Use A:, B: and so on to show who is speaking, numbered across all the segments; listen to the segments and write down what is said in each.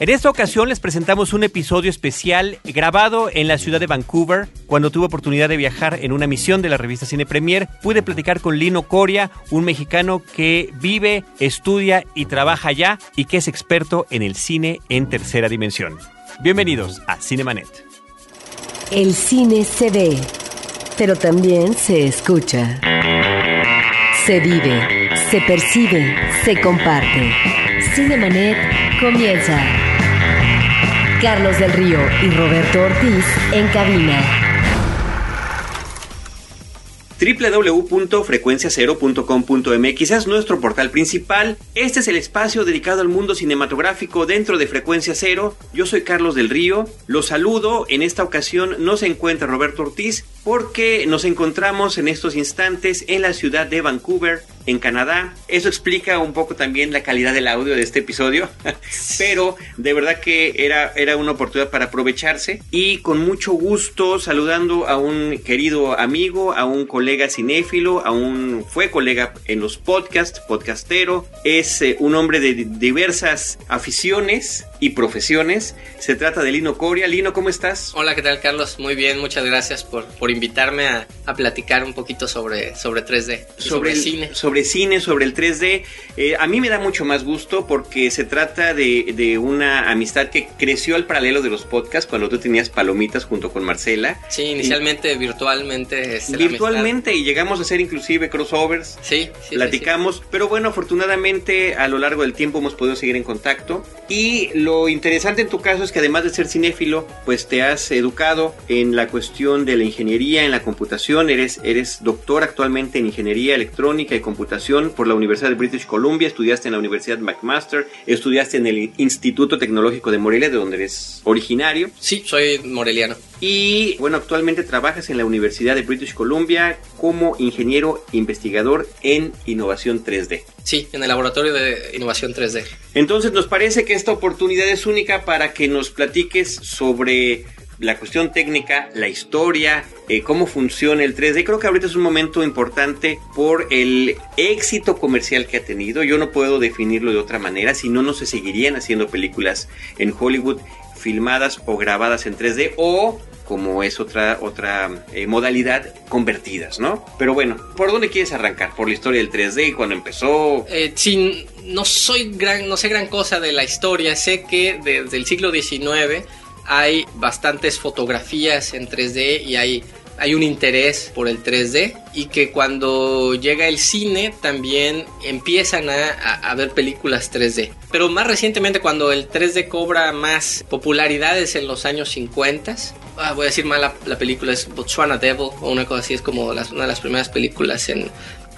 A: En esta ocasión les presentamos un episodio especial grabado en la ciudad de Vancouver. Cuando tuve oportunidad de viajar en una misión de la revista Cine Premier, pude platicar con Lino Coria, un mexicano que vive, estudia y trabaja allá y que es experto en el cine en tercera dimensión. Bienvenidos a Cinemanet.
B: El cine se ve, pero también se escucha. Se vive, se percibe, se comparte. Cinemanet comienza. Carlos del Río y Roberto Ortiz en cabina
A: www.frecuenciacero.com.mx es nuestro portal principal. Este es el espacio dedicado al mundo cinematográfico dentro de Frecuencia Cero. Yo soy Carlos del Río. Los saludo. En esta ocasión no se encuentra Roberto Ortiz porque nos encontramos en estos instantes en la ciudad de Vancouver, en Canadá. Eso explica un poco también la calidad del audio de este episodio, pero de verdad que era, era una oportunidad para aprovecharse y con mucho gusto saludando a un querido amigo, a un colega cinéfilo, a un fue colega en los podcasts, podcastero, es eh, un hombre de diversas aficiones y profesiones. Se trata de Lino Coria. Lino, ¿cómo estás?
C: Hola, ¿qué tal Carlos? Muy bien, muchas gracias por, por invitarme a, a platicar un poquito sobre, sobre 3D.
A: Sobre, sobre, el cine. Sobre cine, sobre el 3D. Eh, a mí me da mucho más gusto porque se trata de, de, una amistad que creció al paralelo de los podcasts cuando tú tenías palomitas junto con Marcela.
C: Sí, inicialmente y, virtualmente.
A: Este, virtualmente y llegamos a hacer inclusive crossovers.
C: Sí,
A: sí Platicamos, sí, sí. pero bueno, afortunadamente a lo largo del tiempo hemos podido seguir en contacto. Y lo interesante en tu caso es que además de ser cinéfilo, pues te has educado en la cuestión de la ingeniería, en la computación. Eres, eres doctor actualmente en ingeniería electrónica y computación por la Universidad de British Columbia. Estudiaste en la Universidad McMaster. Estudiaste en el Instituto Tecnológico de Morelia, de donde eres originario.
C: Sí, soy moreliano.
A: Y bueno, actualmente trabajas en la Universidad de British Columbia como ingeniero investigador en innovación 3D.
C: Sí, en el laboratorio de innovación 3D.
A: Entonces nos parece que esta oportunidad es única para que nos platiques sobre la cuestión técnica, la historia, eh, cómo funciona el 3D. Creo que ahorita es un momento importante por el éxito comercial que ha tenido. Yo no puedo definirlo de otra manera, si no, no se seguirían haciendo películas en Hollywood filmadas o grabadas en 3D o como es otra otra eh, modalidad convertidas, ¿no? Pero bueno, ¿por dónde quieres arrancar? ¿Por la historia del 3D cuando empezó?
C: Eh, sí, no soy gran, no sé gran cosa de la historia, sé que desde el siglo XIX hay bastantes fotografías en 3D y hay hay un interés por el 3D y que cuando llega el cine también empiezan a, a, ver películas 3D. Pero más recientemente cuando el 3D cobra más popularidad es en los años 50. Ah, voy a decir mal, la, la, película es Botswana Devil o una cosa así, es como una de las primeras películas en,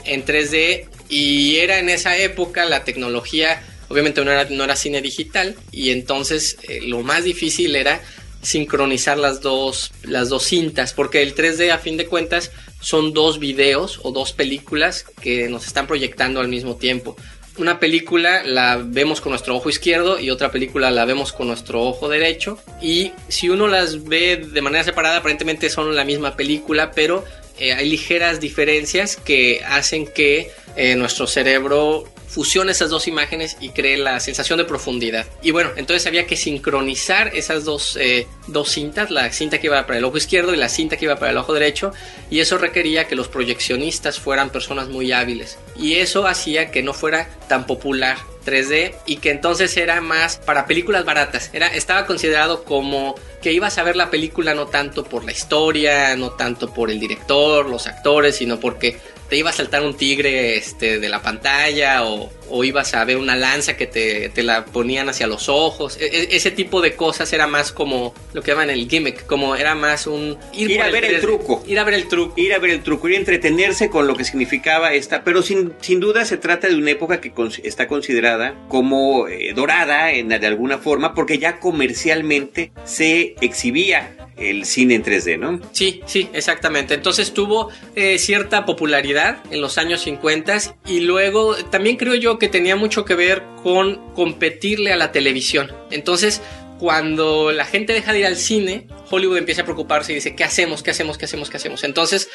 C: en 3D. Y era en esa época la tecnología, obviamente no era, cine digital y entonces eh, lo más difícil era sincronizar las dos, las dos cintas, porque el 3D a fin de cuentas son dos videos o dos películas que nos están proyectando al mismo tiempo. Una película la vemos con nuestro ojo izquierdo y otra película la vemos con nuestro ojo derecho. Y si uno las ve de manera separada, aparentemente son la misma película, pero eh, hay ligeras diferencias que hacen que eh, nuestro cerebro fusione esas dos imágenes y cree la sensación de profundidad. Y bueno, entonces había que sincronizar esas dos, eh, dos cintas, la cinta que iba para el ojo izquierdo y la cinta que iba para el ojo derecho, y eso requería que los proyeccionistas fueran personas muy hábiles. Y eso hacía que no fuera tan popular 3D y que entonces era más para películas baratas. Era, estaba considerado como que ibas a ver la película no tanto por la historia, no tanto por el director, los actores, sino porque te iba a saltar un tigre este, de la pantalla o, o ibas a ver una lanza que te, te, la ponían hacia los ojos. E ese tipo de cosas era más como lo que llaman el gimmick, como era más un...
A: Ir, ir a ver el, el, truco.
C: Ir a ver el truco.
A: Ir a ver el truco, ir a entretenerse con lo que significaba esta, pero sin, sin duda se trata de una época que con, está considerada como eh, dorada en, de alguna forma porque ya comercialmente se exhibía el cine en 3D, ¿no?
C: Sí, sí, exactamente. Entonces tuvo eh, cierta popularidad en los años 50 y luego también creo yo que tenía mucho que ver con competirle a la televisión. Entonces, cuando la gente deja de ir al cine, Hollywood empieza a preocuparse y dice, ¿qué hacemos? ¿Qué hacemos? ¿Qué hacemos? ¿Qué hacemos? Entonces,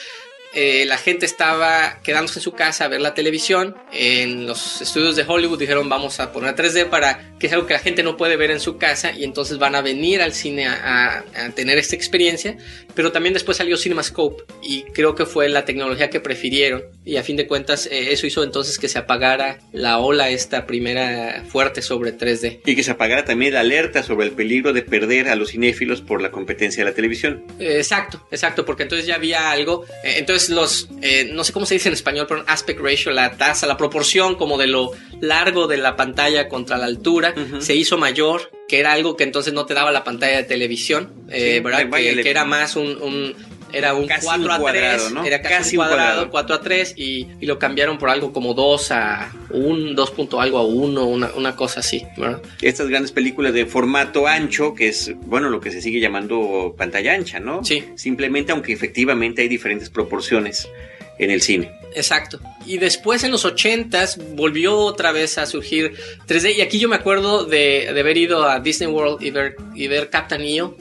C: eh, la gente estaba quedándose en su casa a ver la televisión. En los estudios de Hollywood dijeron vamos a poner 3D para que es algo que la gente no puede ver en su casa y entonces van a venir al cine a, a tener esta experiencia. Pero también después salió CinemaScope y creo que fue la tecnología que prefirieron y a fin de cuentas eh, eso hizo entonces que se apagara la ola esta primera fuerte sobre 3D.
A: Y que se apagara también la alerta sobre el peligro de perder a los cinéfilos por la competencia de la televisión.
C: Eh, exacto, exacto, porque entonces ya había algo. Eh, entonces los, no sé cómo se dice en español, pero aspect ratio, la tasa, la proporción como de lo largo de la pantalla contra la altura, se hizo mayor que era algo que entonces no te daba la pantalla de televisión, ¿verdad? Que, era más un era un 4 a 3, era casi, un cuadrado, 4 a 3 y, y, lo cambiaron por algo como 2 a 1, 2 punto algo a 1, una, una, cosa así, ¿verdad?
A: Estas grandes películas de formato ancho, que es, bueno, lo que se sigue llamando pantalla ancha, ¿no?
C: Sí.
A: Simplemente, aunque efectivamente hay diferentes proporciones en el cine.
C: Exacto. Y después en los 80s volvió otra vez a surgir 3D. Y aquí yo me acuerdo de, de haber ido a Disney World y ver, y ver Captain EO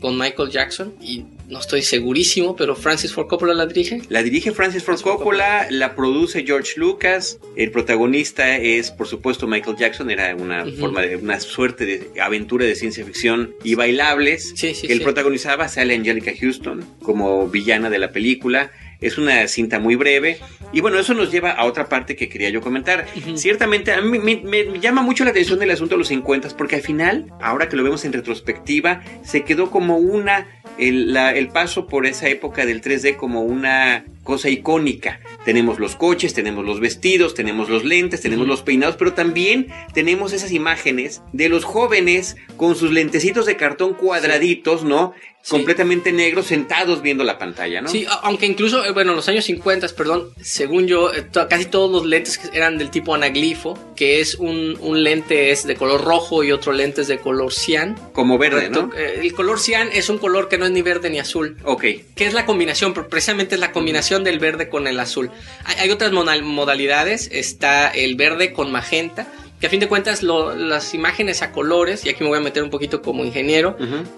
C: con Michael Jackson. Y no estoy segurísimo, pero Francis Ford Coppola la dirige.
A: La dirige Francis Ford Coppola, la produce George Lucas. El protagonista es, por supuesto, Michael Jackson. Era una forma de una suerte de aventura de ciencia ficción y bailables.
C: Sí, sí,
A: que él protagonizaba. Sale Angelica Houston como villana de la película. Es una cinta muy breve. Y bueno, eso nos lleva a otra parte que quería yo comentar. Ciertamente, a mí me, llama mucho la atención el asunto de los 50 porque al final, ahora que lo vemos en retrospectiva, se quedó como una, el, el paso por esa época del 3D como una cosa icónica. Tenemos los coches, tenemos los vestidos, tenemos los lentes, tenemos los peinados, pero también tenemos esas imágenes de los jóvenes con sus lentecitos de cartón cuadraditos, ¿no? Completamente negros, sentados viendo la pantalla, ¿no?
C: Sí, aunque incluso, eh, bueno, en los años 50, perdón, según yo, eh, casi todos los lentes eran del tipo anaglifo, que es un, un, lente es de color rojo y otro lente es de color cian.
A: Como verde, ¿no?
C: Eh, el color cian es un color que no es ni verde ni azul.
A: Ok.
C: Que es la combinación, precisamente es la combinación del verde con el azul. Hay, otras modalidades, está el verde con magenta, que a fin de cuentas las imágenes a colores, y aquí me voy a meter un poquito como ingeniero,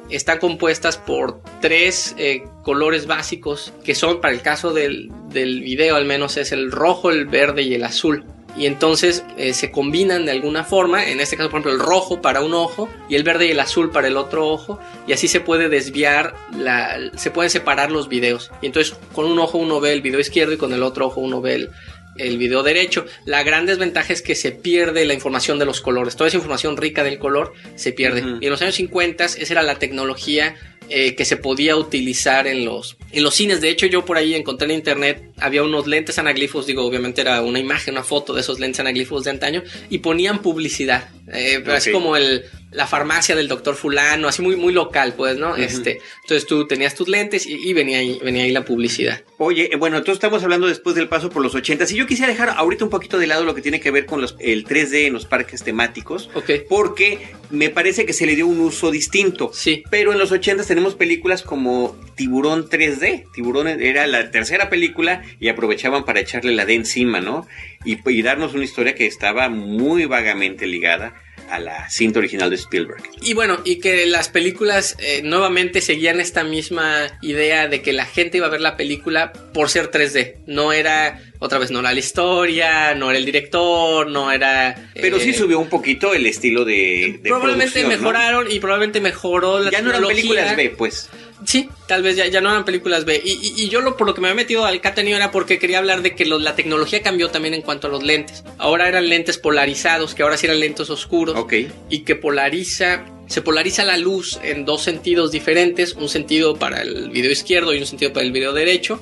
C: están compuestas por tres eh, colores básicos, que son, para el caso del, del video al menos, es el rojo, el verde y el azul y entonces eh, se combinan de alguna forma, en este caso por ejemplo el rojo para un ojo y el verde y el azul para el otro ojo y así se puede desviar, la, se pueden separar los videos y entonces con un ojo uno ve el video izquierdo y con el otro ojo uno ve el, el video derecho. La gran desventaja es que se pierde la información de los colores. Toda esa información rica del color se pierde. Y en los años 50 esa era la tecnología eh, que se podía utilizar en los, en los cines. De hecho, yo por ahí encontré en internet, había unos lentes anaglifos, digo, obviamente era una imagen, una foto de esos lentes anaglifos de antaño, y ponían publicidad. Eh, Así como el, la farmacia del doctor fulano, así muy, muy local, pues, ¿no? Este, entonces tú tenías tus lentes y, venía, ahí, venía ahí la publicidad.
A: Oye, eh, bueno, entonces estamos hablando después del paso por los 80. Si yo quisiera dejar ahorita un poquito de lado lo que tiene que ver con los, el 3D en los parques temáticos,
C: okay.
A: porque me parece que se le dio un uso distinto.
C: Sí.
A: Pero en los 80 tenemos películas como Tiburón 3D. Tiburón era la tercera película y aprovechaban para echarle la D encima, ¿no? Y, y darnos una historia que estaba muy vagamente ligada a la cinta original de Spielberg.
C: Y bueno, y que las películas eh, nuevamente seguían esta misma idea de que la gente iba a ver la película por ser 3D. No era, otra vez, no era la historia, no era el director, no era...
A: Pero sí eh, subió un poquito el estilo de...
C: probablemente mejoraron y probablemente mejoró la
A: Ya no eran películas B, pues.
C: Sí, tal vez ya, ya no eran películas B. Y, y, yo lo, por lo que me había metido al Catania era porque quería hablar de que la tecnología cambió también en cuanto a los lentes. Ahora eran lentes polarizados, que ahora sí eran lentes oscuros.
A: Ok.
C: Y que polariza, se polariza la luz en dos sentidos diferentes, un sentido para el video izquierdo y un sentido para el video derecho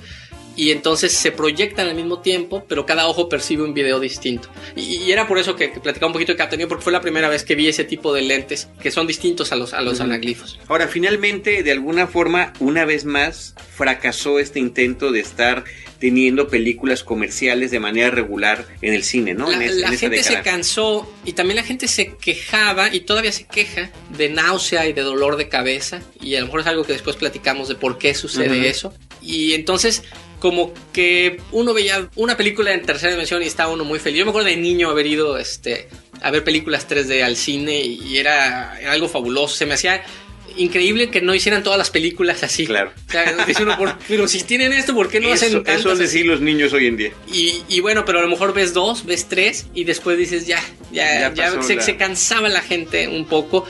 C: y entonces se proyectan al mismo tiempo, pero cada ojo percibe un video distinto. Y, era por eso que, platicaba un poquito de Captain porque fue la primera vez que vi ese tipo de lentes que son distintos a los, a los anaglifos.
A: Ahora, finalmente, de alguna forma, una vez más, fracasó este intento de estar teniendo películas comerciales de manera regular en el cine, ¿no?
C: La, la gente se cansó y también la gente se quejaba y todavía se queja de náusea y de dolor de cabeza y a lo mejor es algo que después platicamos de por qué sucede eso. Y entonces como que uno veía una película en tercera dimensión y estaba uno muy feliz. Yo me acuerdo de niño haber ido este, a ver películas 3D al cine y era, algo fabuloso. Se me hacía increíble que no hicieran todas las películas así.
A: Claro.
C: O sea, dice uno, por- pero si tienen esto, ¿por qué no hacen
A: Eso,
C: tantas
A: eso es decir los niños hoy en día.
C: Y, y bueno, pero a lo mejor ves dos, ves tres y después dices ya, ya,
A: Ya
C: ya, se,
A: la-
C: se cansaba la gente un poco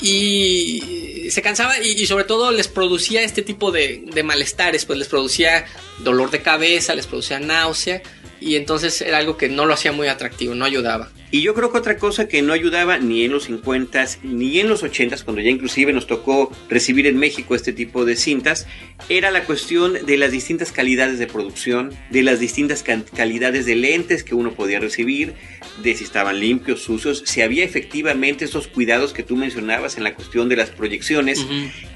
C: y se cansaba y, sobre todo les producía este tipo de, de malestares, pues les producía dolor de cabeza, les producía náusea y entonces era algo que no lo hacía muy atractivo, no ayudaba.
A: Y yo creo que otra cosa que no ayudaba ni en los 50s ni en los 80s, cuando ya inclusive nos tocó recibir en México este tipo de cintas, era la cuestión de las distintas calidades de producción, de las distintas calidades de lentes que uno podía recibir, de si estaban limpios, sucios, si había efectivamente esos cuidados que tú mencionabas en la cuestión de las proyecciones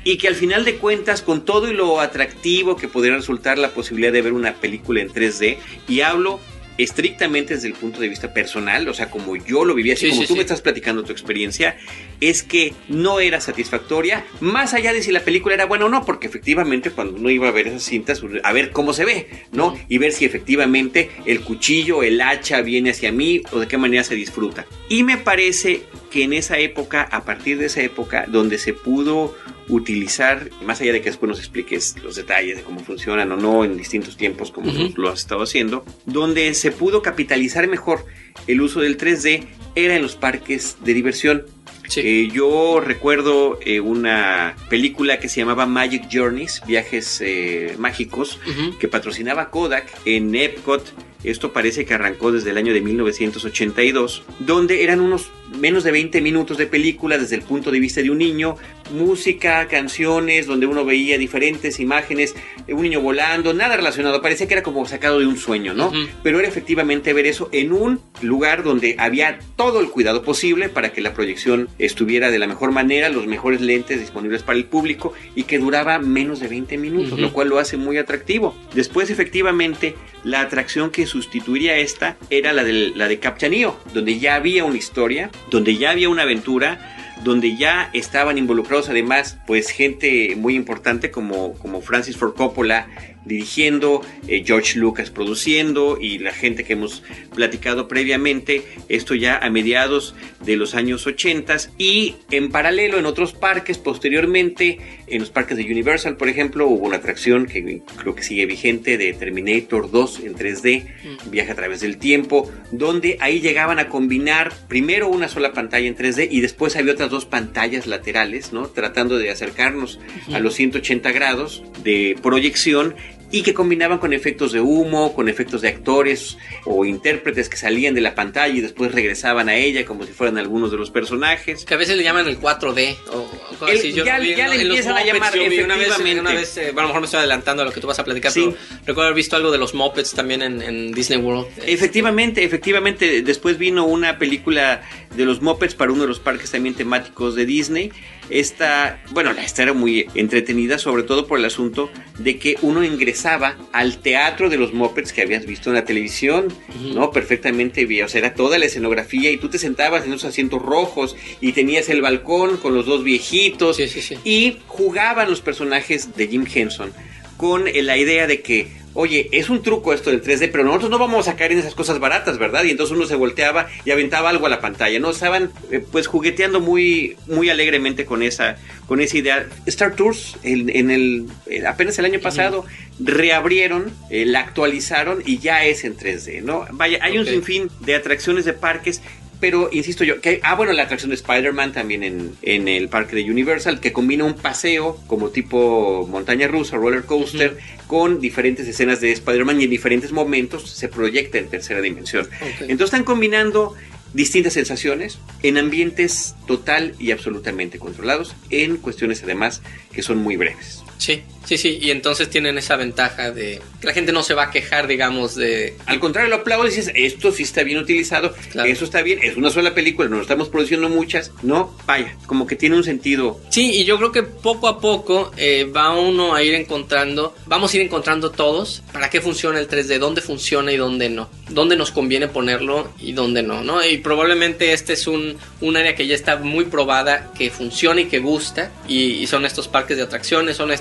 A: y que al final de cuentas, con todo y lo atractivo que podría resultar la posibilidad de ver una película en 3D, y hablo estrictamente desde el punto de vista personal, o sea, como yo lo vivía, así
C: Sí,
A: como
C: sí,
A: tú
C: sí.
A: me estás platicando tu experiencia, es que no era satisfactoria, más allá de si la película era buena o no, porque efectivamente cuando uno iba a ver esas cintas, a ver cómo se ve, ¿no? Y ver si efectivamente el cuchillo, el hacha viene hacia mí o de qué manera se disfruta. Y me parece que en esa época, a partir de esa época, donde se pudo utilizar, más allá de que después nos expliques los detalles de cómo funcionan o no en distintos tiempos como lo has estado haciendo, donde se pudo capitalizar mejor el uso del 3D era en los parques de diversión.
C: Sí.
A: Eh, yo recuerdo eh, una película que se llamaba Magic Journeys, viajes eh, mágicos, que patrocinaba Kodak en Epcot. Esto parece que arrancó desde el año de 1982, donde eran unos menos de 20 minutos de película desde el punto de vista de un niño, música, canciones, donde uno veía diferentes imágenes, de un niño volando, nada relacionado, parecía que era como sacado de un sueño, ¿no? Pero era efectivamente ver eso en un lugar donde había todo el cuidado posible para que la proyección estuviera de la mejor manera, los mejores lentes disponibles para el público y que duraba menos de 20 minutos, lo cual lo hace muy atractivo. Después, efectivamente, la atracción que sustituiría esta era la de, la de Captain donde ya había una historia, donde ya había una aventura, donde ya estaban involucrados además pues gente muy importante como, como Francis Ford Coppola dirigiendo, eh, George Lucas produciendo y la gente que hemos platicado previamente, esto ya a mediados de los años 80 y en paralelo en otros parques posteriormente, en los parques de Universal por ejemplo, hubo una atracción que creo que sigue vigente de Terminator 2 en 3D,
C: Mm.
A: viaja a través del tiempo, donde ahí llegaban a combinar primero una sola pantalla en 3D y después había otras dos pantallas laterales, ¿no? Tratando de acercarnos a los 180 grados de proyección y que combinaban con efectos de humo, con efectos de actores o intérpretes que salían de la pantalla y después regresaban a ella como si fueran algunos de los personajes.
C: Que a veces le llaman el 4D o, o cosas
A: El-
C: así. Yo
A: ya-
C: vi
A: ya
C: en-
A: le empiezan a llamar,
C: yo vi una vez, una vez, eh, bueno, a lo mejor me estoy adelantando a lo que tú vas a platicar,
A: Sí.
C: pero recuerdo haber visto algo de los Muppets también en, en Disney World.
A: Efectivamente, efectivamente, después vino una película de los Muppets para uno de los parques también temáticos de Disney. Esta, bueno, esta era muy entretenida, sobre todo por el asunto de que uno ingresaba al teatro de los Muppets que habías visto en la televisión. ¿no? Perfectamente bien, o sea, era toda la escenografía y tú te sentabas en esos asientos rojos y tenías el balcón con los dos viejitos
C: Sí, sí, sí.
A: y jugaban los personajes de Jim Henson con la idea de que, oye, es un truco esto del 3D, pero nosotros no vamos a caer en esas cosas baratas, ¿verdad? Y entonces uno se volteaba y aventaba algo a la pantalla, ¿no? Estaban eh, pues jugueteando muy, muy alegremente con esa, con esa idea. Star Tours, en, en el, eh, apenas el año pasado, reabrieron, eh, la actualizaron y ya es en 3D, ¿no? Vaya, hay un sinfín de atracciones de parques pero insisto yo, que ah, bueno, la atracción de Spider-Man también en, en el parque de Universal, que combina un paseo como tipo montaña rusa, roller coaster, con diferentes escenas de Spider-Man y en diferentes momentos se proyecta en tercera dimensión. Entonces están combinando distintas sensaciones en ambientes total y absolutamente controlados, en cuestiones además que son muy breves.
C: Sí, sí, sí. Y entonces tienen esa ventaja de que la gente no se va a quejar, digamos, de.
A: Al contrario, lo aplaudes y dices, esto sí está bien utilizado,
C: Claro.
A: eso está bien, es una sola película, no estamos produciendo muchas, no, vaya, como que tiene un sentido
C: Sí, y yo creo que poco a poco eh, va uno a ir encontrando, vamos a ir encontrando todos para qué funciona el 3D, dónde funciona y dónde no, dónde nos conviene ponerlo y dónde no, ¿no? Y probablemente este es un, un área que ya está muy probada, que funciona y que gusta, y, y son estos parques de atracciones, son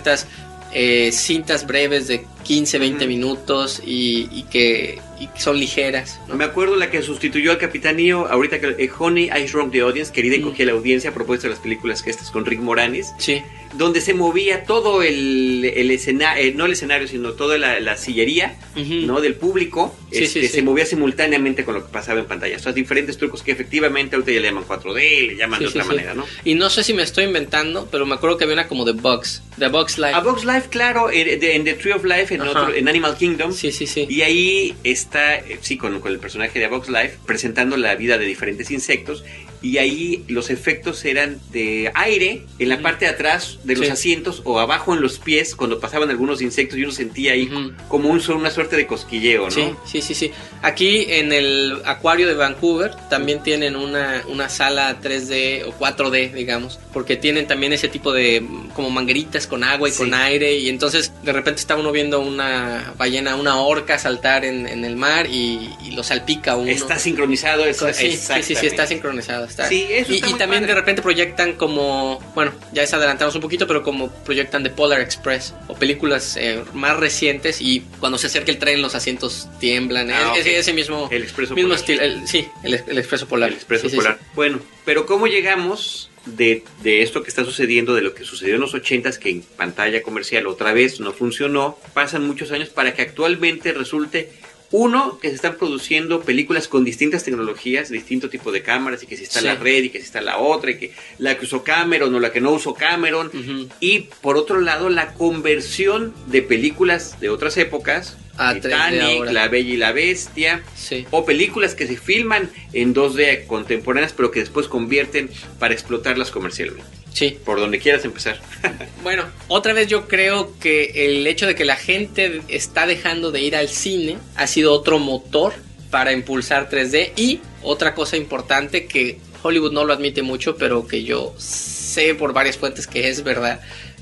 C: eh, cintas breves de 15, 20 minutos y, y que y son ligeras. ¿no?
A: Me acuerdo la que sustituyó al Capitán ahorita que eh, Honey, I Shrunk the Audience, querida y
C: Mm.
A: cogía la audiencia a propósito de las películas que estas con Rick Moranis,
C: Sí,
A: donde se movía todo el, el escenario, no el escenario, sino toda la, la sillería,
C: Ujú.
A: ¿no? Del público,
C: Sí,
A: este,
C: sí,
A: se movía simultáneamente con lo que pasaba en pantalla. O sea, diferentes trucos que efectivamente ahorita ya le llaman 4D, le llaman de otra manera, ¿no?
C: Y no sé si me estoy inventando, pero me acuerdo que había una como de Bugs, de Bugs Life.
A: A Box Life, claro, en, de- en The Tree of Life, en, otro- en Animal Kingdom.
C: Sí, sí, sí.
A: Y ahí está, eh, sí, con, con el personaje de A Box Life, presentando la vida de diferentes insectos. Y ahí los efectos eran de aire en la
C: Ujú.
A: parte de atrás de los
C: Sí.
A: asientos o abajo en los pies cuando pasaban algunos insectos y uno sentía ahí
C: Ujú.
A: como un, una suerte de cosquilleo, ¿no?
C: Sí, sí, sí, sí. Aquí en el acuario de Vancouver también tienen una, una sala 3D o 4D, digamos, porque tienen también ese tipo de como mangueritas con agua y
A: Sí.
C: con aire y entonces de repente está uno viendo una ballena, una orca saltar en, en el mar y, y lo salpica uno.
A: Está sincronizado, es,
C: Sí, sí, sí, sí, está sincronizado. Está.
A: Sí, eso
C: y,
A: está
C: y
A: muy
C: también
A: padre.
C: de repente proyectan como, bueno, ya es adelantamos un poquito, pero como proyectan de Polar Express o películas eh, más recientes y cuando se acerca el tren los asientos tiemblan.
A: Ah,
C: Es-
A: ok.
C: ese, ese mismo,
A: El
C: mismo
A: polar.
C: estilo. el- sí, el, el expreso polar.
A: El expreso
C: Sí,
A: polar. Bueno, pero ¿cómo llegamos de, de esto que está sucediendo, de lo que sucedió en los 80s, que en pantalla comercial otra vez no funcionó? Pasan muchos años para que actualmente resulte. Uno, que se están produciendo películas con distintas tecnologías, distinto tipo de cámaras, y que si está
C: Sí.
A: la red y que si está la otra, y que la que usó Cameron o la que no usó Cameron. Y por otro lado, la conversión de películas de otras épocas,
C: A 3D
A: Titanic. La Bella y la Bestia,
C: Sí.
A: o películas que se filman en 2D contemporáneas, pero que después convierten para explotarlas comercialmente.
C: Sí.
A: Por donde quieras empezar.
C: Bueno, otra vez yo creo que el hecho de que la gente está dejando de ir al cine ha sido otro motor para impulsar 3D y otra cosa importante que Hollywood no lo admite mucho, pero que yo sé por varias fuentes que es verdad,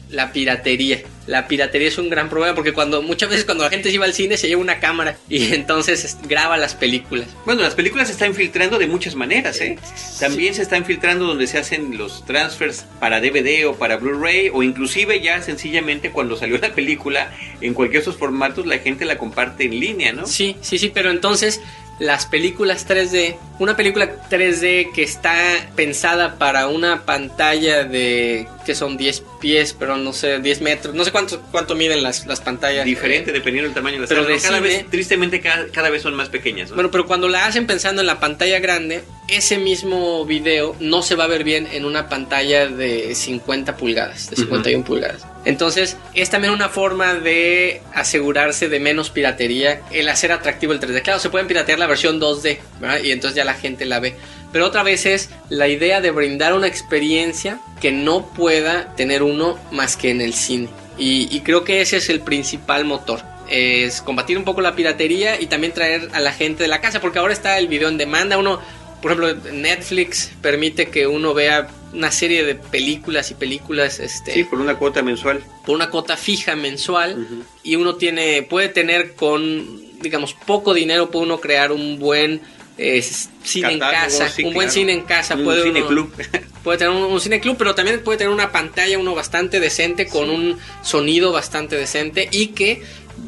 C: la piratería. La piratería es un gran problema porque cuando muchas veces cuando la gente se iba al cine se lleva una cámara y entonces es- graba las películas.
A: Bueno, las películas se están filtrando de muchas maneras, ¿eh? También se están filtrando donde se hacen los transfers para DVD o para Blu-ray, o inclusive ya sencillamente cuando salió la película, en cualquiera de esos formatos la gente la comparte en línea, ¿no?
C: Sí, sí, sí, pero entonces las películas 3D, una película 3D que está pensada para una pantalla de que son 10 pies, pero no sé, 10 metros, no sé cuánto cuánto miden las, las pantallas.
A: Diferente
C: Eh,
A: dependiendo del tamaño de la
C: pero
A: cada vez, tristemente, cada, cada vez son más pequeñas, ¿no?
C: Bueno, pero cuando la hacen pensando en la pantalla grande, ese mismo video no se va a ver bien en una pantalla de 50 pulgadas, de 51 pulgadas. Entonces, es también una forma de asegurarse de menos piratería, el hacer atractivo el 3D. Claro, se pueden piratear la versión 2D, ¿verdad? Y entonces ya la gente la ve. Pero otra vez es la idea de brindar una experiencia que no pueda tener uno más que en el cine. Y, y creo que ese es el principal motor. Es combatir un poco la piratería y también traer a la gente de la casa, porque ahora está el video en demanda. Uno, por ejemplo, Netflix permite que uno vea una serie de películas y películas este,
A: Sí, por una cuota mensual.
C: por una cuota fija mensual y uno tiene puede tener con digamos poco dinero puede uno crear un buen eh, cine en casa
A: sí,
C: un buen
A: claro.
C: cine en casa
A: Un
C: puede
A: cine
C: uno-
A: club.
C: puede tener un, un cine club pero también puede tener una pantalla uno bastante decente con un sonido bastante decente y que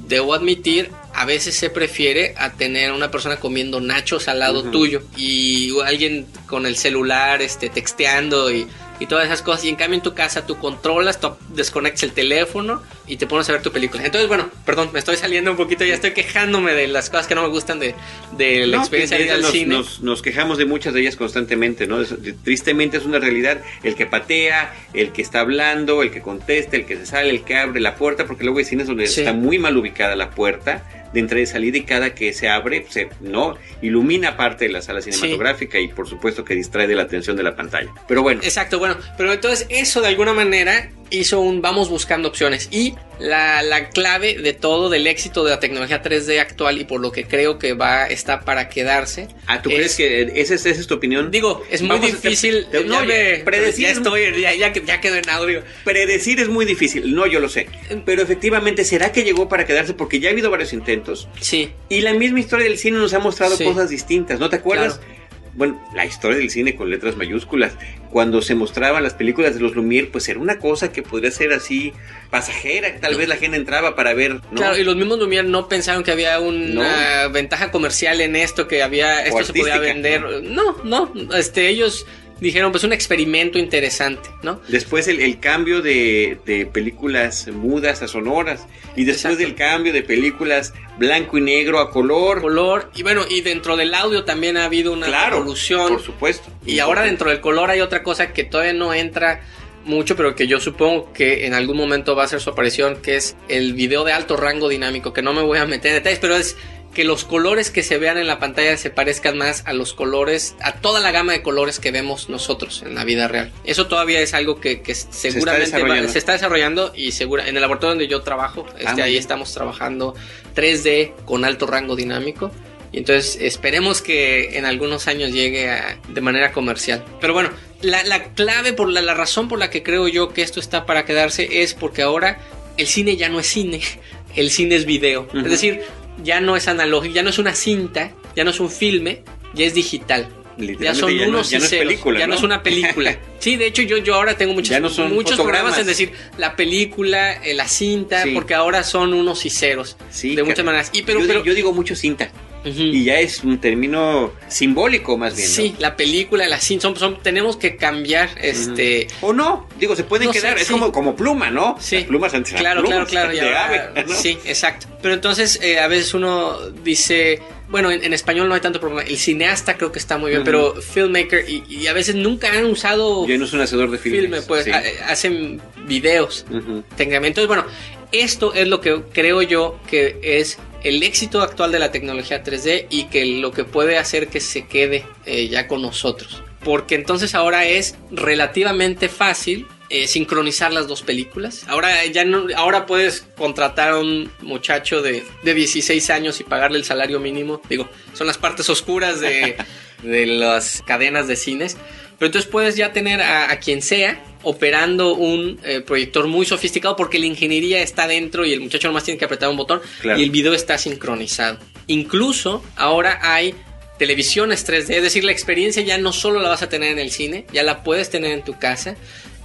C: debo admitir a veces se prefiere a tener una persona comiendo nachos al lado tuyo y alguien con el celular este texteando y, y todas esas cosas y en cambio en tu casa tú controlas, tú desconectas el teléfono y te pones a ver tu película. Entonces, bueno, perdón, me estoy saliendo un poquito, ya estoy quejándome de las cosas que no me gustan de, de la
A: No,
C: experiencia de ir al
A: nos,
C: cine.
A: Nos, nos quejamos de muchas de ellas constantemente, ¿no? Es- tristemente es una realidad. El que patea, el que está hablando, el que contesta, el que se sale, el que abre la puerta, porque luego hay cines donde
C: Sí.
A: está muy mal ubicada la puerta de entrada y salida y cada que se abre, se no ilumina parte de la sala cinematográfica y por supuesto que distrae de la atención de la pantalla. Pero bueno,
C: Exacto, bueno, pero entonces eso de alguna manera hizo un vamos buscando opciones y la, la clave de todo del éxito de la tecnología 3D actual y por lo que creo que va está para quedarse.
A: ¿ah, ¿tú
C: es-
A: crees que esa es, esa es tu opinión?
C: Digo, es muy
A: Vamos a- te-
C: difícil.
A: te- no,
C: ya
A: predecir
C: ya
A: es-
C: estoy, ya, ya, ya quedó en audio.
A: Predecir es muy difícil, no, yo lo sé. Pero efectivamente, ¿será que llegó para quedarse? Porque ya ha habido varios intentos.
C: Sí,
A: Y la misma historia del cine nos ha mostrado
C: Sí.
A: cosas distintas, ¿no te acuerdas? bueno, la historia del cine con letras mayúsculas. Cuando se mostraban las películas de los Lumière, pues era una cosa que podría ser así pasajera, tal vez la gente entraba para ver. ¿no?
C: Claro, y los mismos Lumière no pensaron que había una ventaja comercial en esto, que había esto se podía vender. No, no, este ellos dijeron, pues un experimento interesante, ¿no?
A: Después el, cambio de, películas mudas a sonoras y después del cambio de películas blanco y negro a color.
C: Color, y bueno, y dentro del audio también ha habido una
A: claro,
C: evolución.
A: Por supuesto.
C: Y ahora dentro del color hay otra cosa que todavía no entra mucho, pero que yo supongo que en algún momento va a ser su aparición, que es el video de alto rango dinámico, que no me voy a meter en detalles, pero es que los colores que se vean en la pantalla se parezcan más a los colores, a toda la gama de colores que vemos nosotros en la vida real. Eso todavía es algo que, seguramente se está, desarrollando y segura, en el laboratorio donde yo trabajo, este, ah, ahí estamos trabajando 3D con alto rango dinámico. Y entonces esperemos que en algunos años llegue de manera comercial. Pero bueno, la, clave, por la, razón por la que creo yo que esto está para quedarse es porque ahora el cine ya no es cine, el cine es video. Es decir, ya no es analógico, ya no es una cinta, ya no es un filme, ya es digital. Ya son unos no, ya no es película, ya ¿no? es una película. sí, de hecho yo, yo ahora tengo muchos, muchos programas en decir la película, eh, la cinta, porque ahora son unos y ceros. Sí, de muchas maneras. Y
A: pero, yo, yo digo mucho cinta. Y ya es un término simbólico más bien.
C: Sí, la película, la cinta, son, tenemos que cambiar este...
A: O no, digo, se pueden quedar, es como, como pluma, ¿no?
C: Sí.
A: plumas
C: antes Claro, claro, claro. Sí, exacto. Pero entonces eh, a veces uno dice bueno, en, español no hay tanto problema. El cineasta creo que está muy bien, pero filmmaker y, a veces nunca han usado.
A: Ya no es un hacedor de filmes. Filme,
C: pues hacen videos. Entonces, bueno, esto es lo que creo yo que es el éxito actual de la tecnología 3D y que lo que puede hacer que se quede eh, ya con nosotros. Porque entonces ahora es relativamente fácil eh, sincronizar las dos películas. Ahora ya no, ahora puedes contratar a un muchacho de, de 16 años y pagarle el salario mínimo. Digo, son las partes oscuras de, de las cadenas de cines. Pero entonces puedes ya tener a, quien sea operando un eh, proyector muy sofisticado porque la ingeniería está dentro y el muchacho nomás tiene que apretar un botón y el video está sincronizado. Incluso ahora hay televisiones 3D, es decir, la experiencia ya no solo la vas a tener en el cine, ya la puedes tener en tu casa.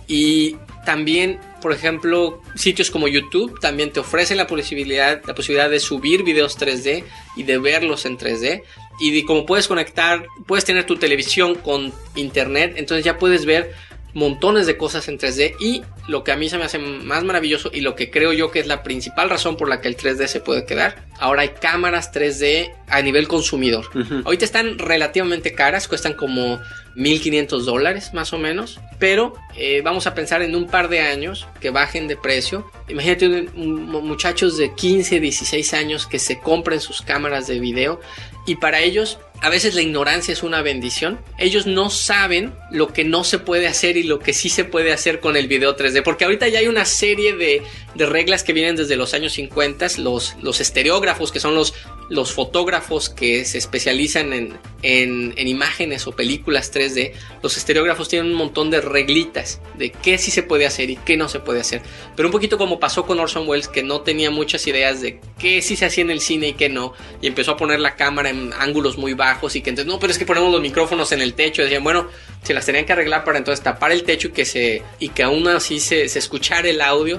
C: Y también, por ejemplo, sitios como YouTube también te ofrecen la posibilidad, la posibilidad de subir videos 3D y de verlos en 3D y como puedes conectar, puedes tener tu televisión con internet, entonces ya puedes ver montones de cosas en 3D y lo que a mí se me hace más maravilloso y lo que creo yo que es la principal razón por la que el 3D se puede quedar. Ahora hay cámaras 3D a nivel consumidor. Ahorita están relativamente caras, cuestan como 1500 dólares más o menos, pero eh, vamos a pensar en un par de años que bajen de precio. Imagínate muchachos de 15, 16 años que se compren sus cámaras de video y para ellos a veces la ignorancia es una bendición. Ellos no saben lo que no se puede hacer y lo que sí se puede hacer con el video 3D. Porque ahorita ya hay una serie de, reglas que vienen desde los años 50. Los, los estereógrafos, que son los, los fotógrafos que se especializan en, en, imágenes o películas 3D. Los estereógrafos tienen un montón de reglitas de qué sí se puede hacer y qué no se puede hacer. Pero un poquito como pasó con Orson Welles, que no tenía muchas ideas de qué sí se hacía en el cine y qué no. Y empezó a poner la cámara en ángulos muy bajos y que entonces, no, pero es que ponemos los micrófonos en el techo. Decían, bueno, se las tenían que arreglar para entonces tapar el techo y que, se, y que aún así se, se escuchara el audio.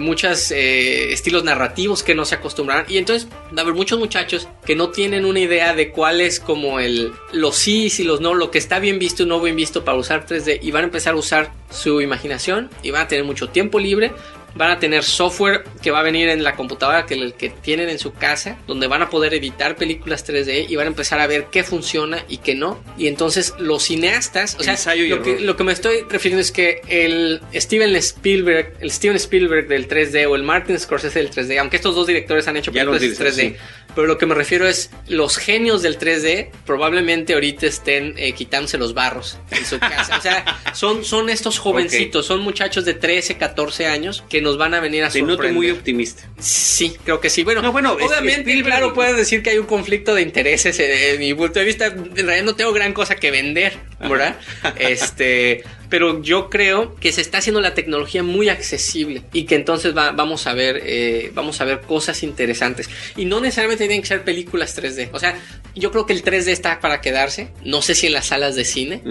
C: Muchos eh, estilos narrativos que no se acostumbraron. Y entonces va a haber muchos muchachos que no tienen una idea de cuál es como el los sí y los no, lo que está bien visto y no bien visto para usar 3D. Y van a empezar a usar su imaginación y van a tener mucho tiempo libre van a tener software que va a venir en la computadora que, que tienen en su casa, donde van a poder editar películas 3D y van a empezar a ver qué funciona y qué no. Y entonces los cineastas, o sea, lo que, lo que, me estoy refiriendo es que el Steven Spielberg, el Steven Spielberg del 3D o el Martin Scorsese del 3D, aunque estos dos directores han hecho películas 3D, pero lo que me refiero es los genios del 3D probablemente ahorita estén eh, quitándose los barros en su casa. o sea, son, son estos jovencitos, son muchachos de 13, 14 años que nos van a venir a Te sorprender.
A: noto muy optimista.
C: Sí, creo que sí. Bueno, bueno obviamente, claro, puedes decir que hay un conflicto de intereses en, mi punto de vista. En realidad no tengo gran cosa que vender. ¿verdad? este, pero yo creo que se está haciendo la tecnología muy accesible y que entonces vamos a ver eh, vamos a ver cosas interesantes. Y no necesariamente tienen que ser películas 3D o sea yo creo que el 3D está para quedarse. No sé si en las salas de cine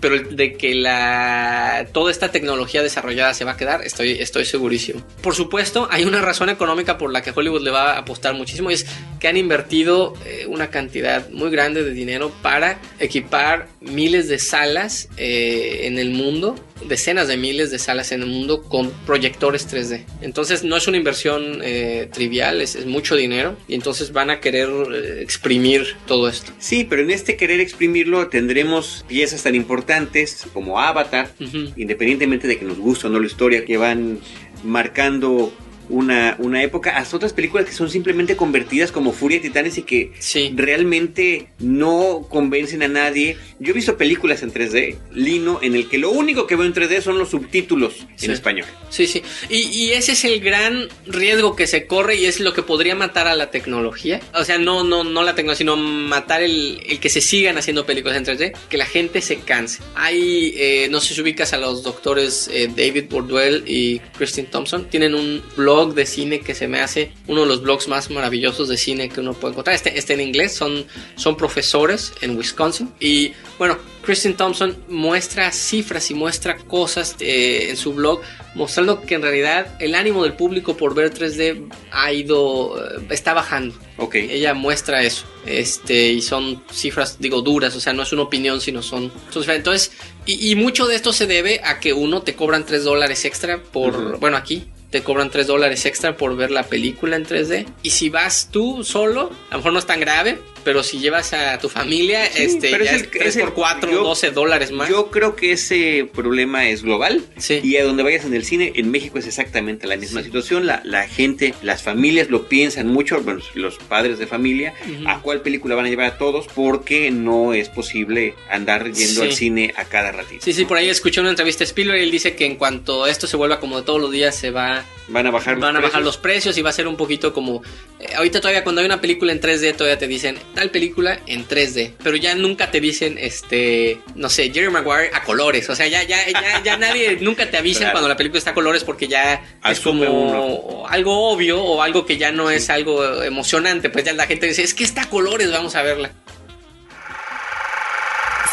C: pero de que la toda esta tecnología desarrollada se va a quedar estoy estoy segurísimo. Por supuesto hay una razón económica por la que Hollywood le va a apostar muchísimo y es que han invertido eh, una cantidad muy grande de dinero para equipar miles de salas eh, en el mundo decenas de miles de salas en el mundo con proyectores 3D. Entonces no es una inversión eh, trivial, es, mucho dinero y entonces van a querer eh, exprimir todo esto.
A: Sí, pero en este querer exprimirlo tendremos piezas tan importantes como Avatar, independientemente de que nos guste o no la historia, que van marcando una, una época, hasta otras películas que son simplemente convertidas como Furia de Titanes y que realmente no convencen a nadie. Yo he visto películas en 3D, Lino, en el que lo único que veo en 3D son los subtítulos en español.
C: Sí, sí. Y, ese es el gran riesgo que se corre y es lo que podría matar a la tecnología. O sea, no, no, no la tecnología, sino matar el, el que se sigan haciendo películas en 3D, que la gente se canse. Hay, eh, no sé si ubicas a los doctores eh, David Bordwell y Christine Thompson, tienen un blog de cine que se me hace uno de los blogs más maravillosos de cine que uno puede encontrar. Este, este en inglés, son, son profesores en Wisconsin. Y bueno, Kristen Thompson muestra cifras y muestra cosas eh, en su blog mostrando que en realidad el ánimo del público por ver 3D ha ido, eh, está bajando.
A: Ok.
C: Ella muestra eso. Este, y son cifras, digo, duras, o sea, no es una opinión, sino son. entonces, y, mucho de esto se debe a que uno te cobran 3 dólares extra por, bueno, aquí, te cobran 3 dólares extra por ver la película en 3D. Y si vas tú solo, a lo mejor no es tan grave, pero si llevas a tu familia, este, ya es, 3 por 4, 12 dólares más.
A: Yo creo que ese problema es global.
C: Sí.
A: Y a donde vayas en el cine, en México es exactamente la misma situación. La, la, gente, las familias lo piensan mucho, bueno, los padres de familia, a cuál película van a llevar a todos, porque no es posible andar yendo al cine a cada ratito.
C: Sí, sí, por ahí escuché una entrevista de Spielberg y él dice que en cuanto esto se vuelva como de todos los días, se va
A: van a bajar
C: los van a bajar los precios y va a ser un poquito como eh, ahorita todavía cuando hay una película en 3D todavía te dicen tal película en 3D, pero ya nunca te dicen este, no sé, Jerry Maguire a colores, o sea, ya ya ya, nadie nunca te avisan cuando la película está a colores porque ya es como algo obvio o algo que ya no es algo emocionante, pues ya la gente dice, "Es que está a colores, vamos a verla."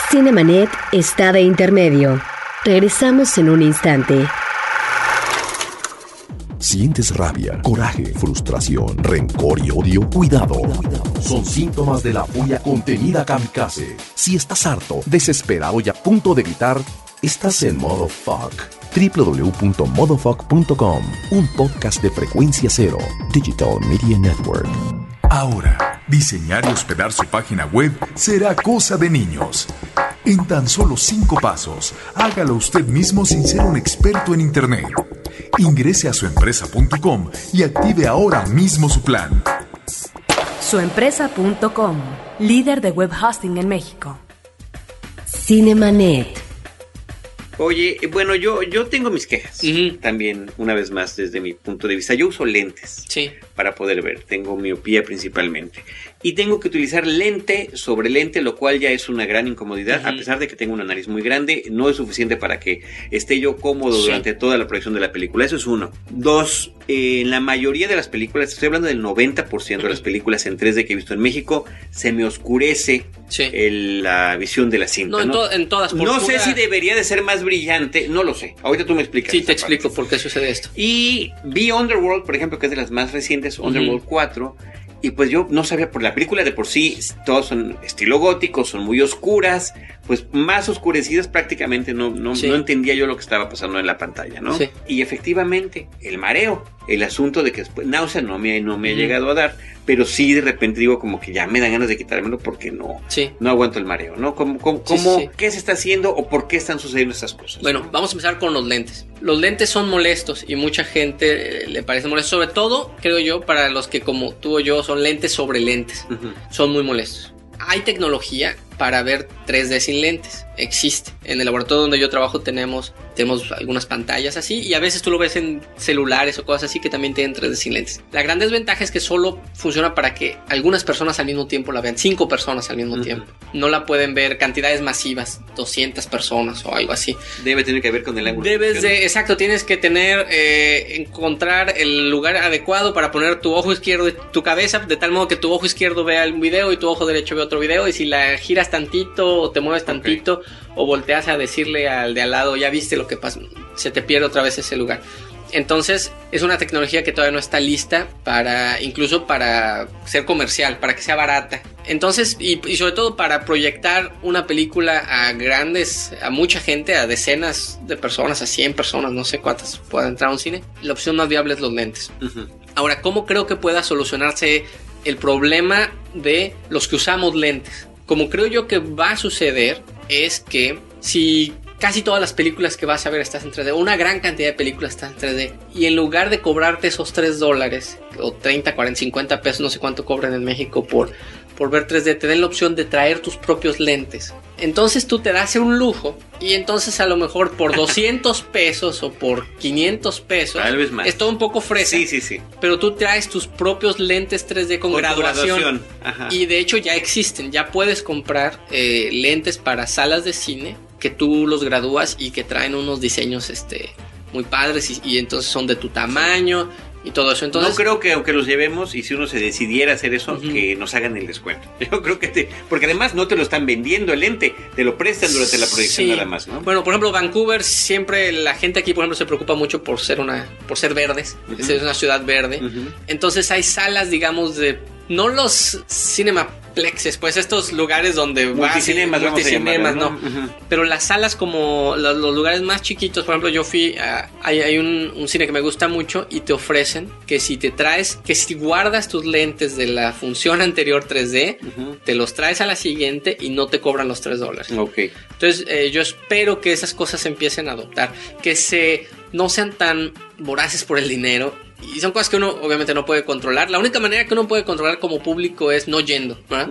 B: Cinemanet está de intermedio. Regresamos en un instante.
D: ¿Sientes rabia, coraje, frustración, rencor y odio? Cuidado. Son síntomas de la furia contenida kamikaze. Si estás harto, desesperado y a punto de gritar, estás en modo fuck. www.modofuck.com, un podcast de frecuencia cero, Digital Media Network.
E: Ahora, diseñar y hospedar su página web será cosa de niños. En tan solo cinco pasos, hágalo usted mismo sin ser un experto en Internet. Ingrese a suempresa.com y active ahora mismo su plan.
B: Suempresa.com, líder de web hosting en México. Cinemanet.
A: Oye, bueno, yo, yo tengo mis quejas. También, una vez más, desde mi punto de vista. Yo uso lentes
C: sí.
A: para poder ver. Tengo miopía principalmente y tengo que utilizar lente sobre lente, lo cual ya es una gran incomodidad, a pesar de que tengo una nariz muy grande, no es suficiente para que esté yo cómodo durante toda la proyección de la película. Eso es uno. Dos, eh, en la mayoría de las películas, estoy hablando del 90% de las películas en 3D que he visto en México, se me oscurece la visión de la cinta.
C: No, en, todas.
A: no sé si debería de ser más brillante, no lo sé. Ahorita tú me explicas.
C: Sí, te explico por qué sucede esto.
A: Y vi Underworld, por ejemplo, que es de las más recientes, Underworld 4 y pues yo no sabía, por la película de por sí, todos son estilo gótico, son muy oscuras, pues más oscurecidas prácticamente no, no, no entendía yo lo que estaba pasando en la pantalla, ¿no? Y efectivamente, el mareo, el asunto de que después, náusea no me, no me ha llegado a dar, pero sí de repente digo como que ya me dan ganas de quitármelo porque no, no aguanto el mareo, ¿no? ¿Cómo, cómo, ¿Qué se está haciendo o por qué están sucediendo estas cosas?
C: Bueno, vamos a empezar con los lentes. Los lentes son molestos y mucha gente eh, le parece molesto, sobre todo, creo yo, para los que como tú o yo son lentes sobre lentes, son muy molestos hay tecnología para ver 3D sin lentes. Existe. En el laboratorio donde yo trabajo tenemos, tenemos algunas pantallas así y a veces tú lo ves en celulares o cosas así que también tienen 3D sin lentes. La gran desventaja es que solo funciona para que algunas personas al mismo tiempo la vean, cinco personas al mismo tiempo. No la pueden ver cantidades masivas, 200 personas o algo así.
A: Debe tener que ver con el ángulo.
C: Debes de, exacto, tienes que tener, eh, encontrar el lugar adecuado para poner tu ojo izquierdo y tu cabeza de tal modo que tu ojo izquierdo vea el video y tu ojo derecho vea otro video y si la giras tantito o te mueves tantito o volteas a decirle al de al lado, ya viste lo que pasa, se te pierde otra vez ese lugar. Entonces es una tecnología que todavía no está lista para, incluso para ser comercial, para que sea barata. Entonces, y, y, sobre todo para proyectar una película a grandes, a mucha gente, a decenas de personas, a 100 personas, no sé cuántas puedan entrar a un cine, la opción más viable es los lentes. Ahora, ¿cómo creo que pueda solucionarse el problema de los que usamos lentes? Como creo yo que va a suceder es que si casi todas las películas que vas a ver estás en 3D, una gran cantidad de películas están en 3D, y en lugar de cobrarte esos 3 dólares, o 30, 40, 50 pesos, no sé cuánto cobran en México por, por ver 3D, te den la opción de traer tus propios lentes. Entonces tú te das un lujo, y entonces a lo mejor por 200 pesos o por 500 pesos,
A: Tal vez más.
C: es todo un poco fresa.
A: Sí, sí, sí.
C: Pero tú traes tus propios lentes 3D con, graduación.
A: graduación, ajá.
C: Y de hecho ya existen, ya puedes comprar eh, lentes para salas de cine que tú los gradúas y que traen unos diseños este, muy padres y, y entonces son de tu tamaño y todo eso. Entonces,
A: no creo que aunque los llevemos y si uno se decidiera hacer eso, que nos hagan el descuento. Yo creo que te... Porque además no te lo están vendiendo el lente, te lo prestan durante la proyección
C: Sí.
A: nada más, ¿no?
C: Bueno, por ejemplo, Vancouver siempre la gente aquí, por ejemplo, se preocupa mucho por ser una, por ser verdes. Es una ciudad verde. Entonces hay salas, digamos, de no los cinemaplexes, pues estos lugares donde vas
A: Multicinemas, vamos a
C: multicinemas, no.
A: ¿no?
C: Pero las salas como los, lugares más chiquitos, por ejemplo, yo fui a, hay, hay un, un cine que me gusta mucho y te ofrecen que si te traes, que si guardas tus lentes de la función anterior 3D,
A: Ujú.
C: te los traes a la siguiente y no te cobran los 3 dólares.
A: Ok.
C: Entonces, eh, yo espero que esas cosas se empiecen a adoptar, que se no sean tan voraces por el dinero. Y son cosas que uno obviamente no puede controlar. La única manera que uno puede controlar como público es no yendo. ¿verdad?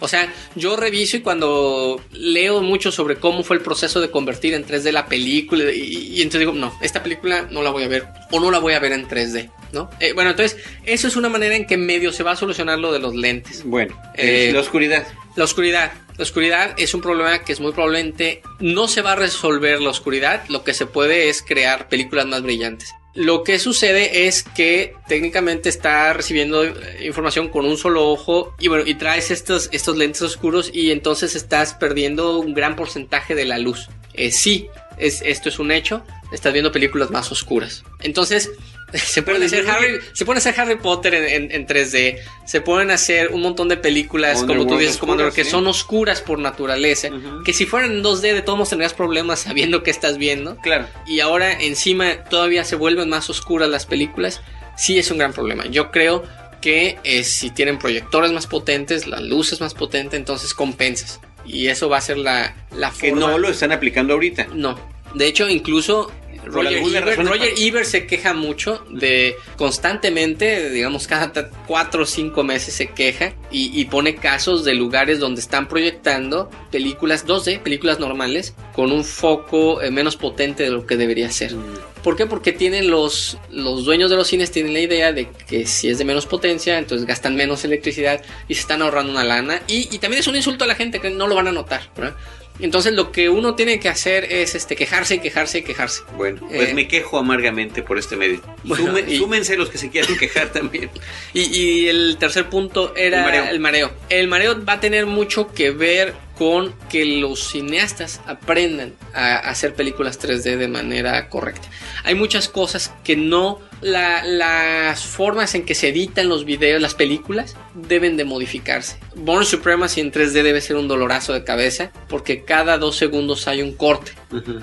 C: O sea, yo reviso y cuando leo mucho sobre cómo fue el proceso de convertir en 3D la película, y, y entonces digo, no, esta película no la voy a ver o no la voy a ver en 3D, ¿no? Eh, bueno, entonces, eso es una manera en que medio se va a solucionar lo de los lentes.
A: Bueno,
C: eh,
A: la oscuridad.
C: La oscuridad. La oscuridad es un problema que es muy probablemente no se va a resolver la oscuridad. Lo que se puede es crear películas más brillantes. Lo que sucede es que técnicamente está recibiendo eh, información con un solo ojo y bueno, y traes estos, estos lentes oscuros y entonces estás perdiendo un gran porcentaje de la luz. Eh, sí, es, esto es un hecho. Estás viendo películas más oscuras. Entonces, se pueden hacer Harry, se pueden hacer Harry Potter en, en- en 3D. Se pueden hacer un montón de películas, como tú dices,
A: oscuras,
C: que
A: sí.
C: son oscuras por naturaleza. Que si fueran en 2D, de todos modos tendrías problemas sabiendo qué estás viendo.
A: Claro.
C: Y ahora encima todavía se vuelven más oscuras las películas. Sí es un gran problema. Yo creo que eh, si tienen proyectores más potentes, la luz es más potente, entonces compensas. Y eso va a ser la, la
A: Que
C: forma.
A: no lo están aplicando ahorita.
C: No. De hecho, incluso Roger, Ebert,
A: razón-
C: Roger Ebert se queja mucho de constantemente, digamos, cada cuatro o cinco meses se queja y, y pone casos de lugares donde están proyectando películas 2D, películas normales, con un foco eh, menos potente de lo que debería ser. ¿Por qué? Porque tienen los, los dueños de los cines tienen la idea de que si es de menos potencia, entonces gastan menos electricidad y se están ahorrando una lana. Y, y también es un insulto a la gente que no lo van a notar. ¿verdad? Entonces lo que uno tiene que hacer es este, quejarse y quejarse y quejarse.
A: Bueno, pues
C: Eh.
A: me quejo amargamente por este medio.
C: Bueno,
A: Sume-
C: y-
A: Súmense los que se quieran quejar también.
C: Y, y el tercer punto era
A: El mareo.
C: el mareo. El mareo va a tener mucho que ver con que los cineastas aprendan a hacer películas 3D de manera correcta. Hay muchas cosas que no, la- las formas en que se editan los videos, las películas, deben de modificarse. Born Supremacy en 3D debe ser un dolorazo de cabeza porque cada dos segundos hay un corte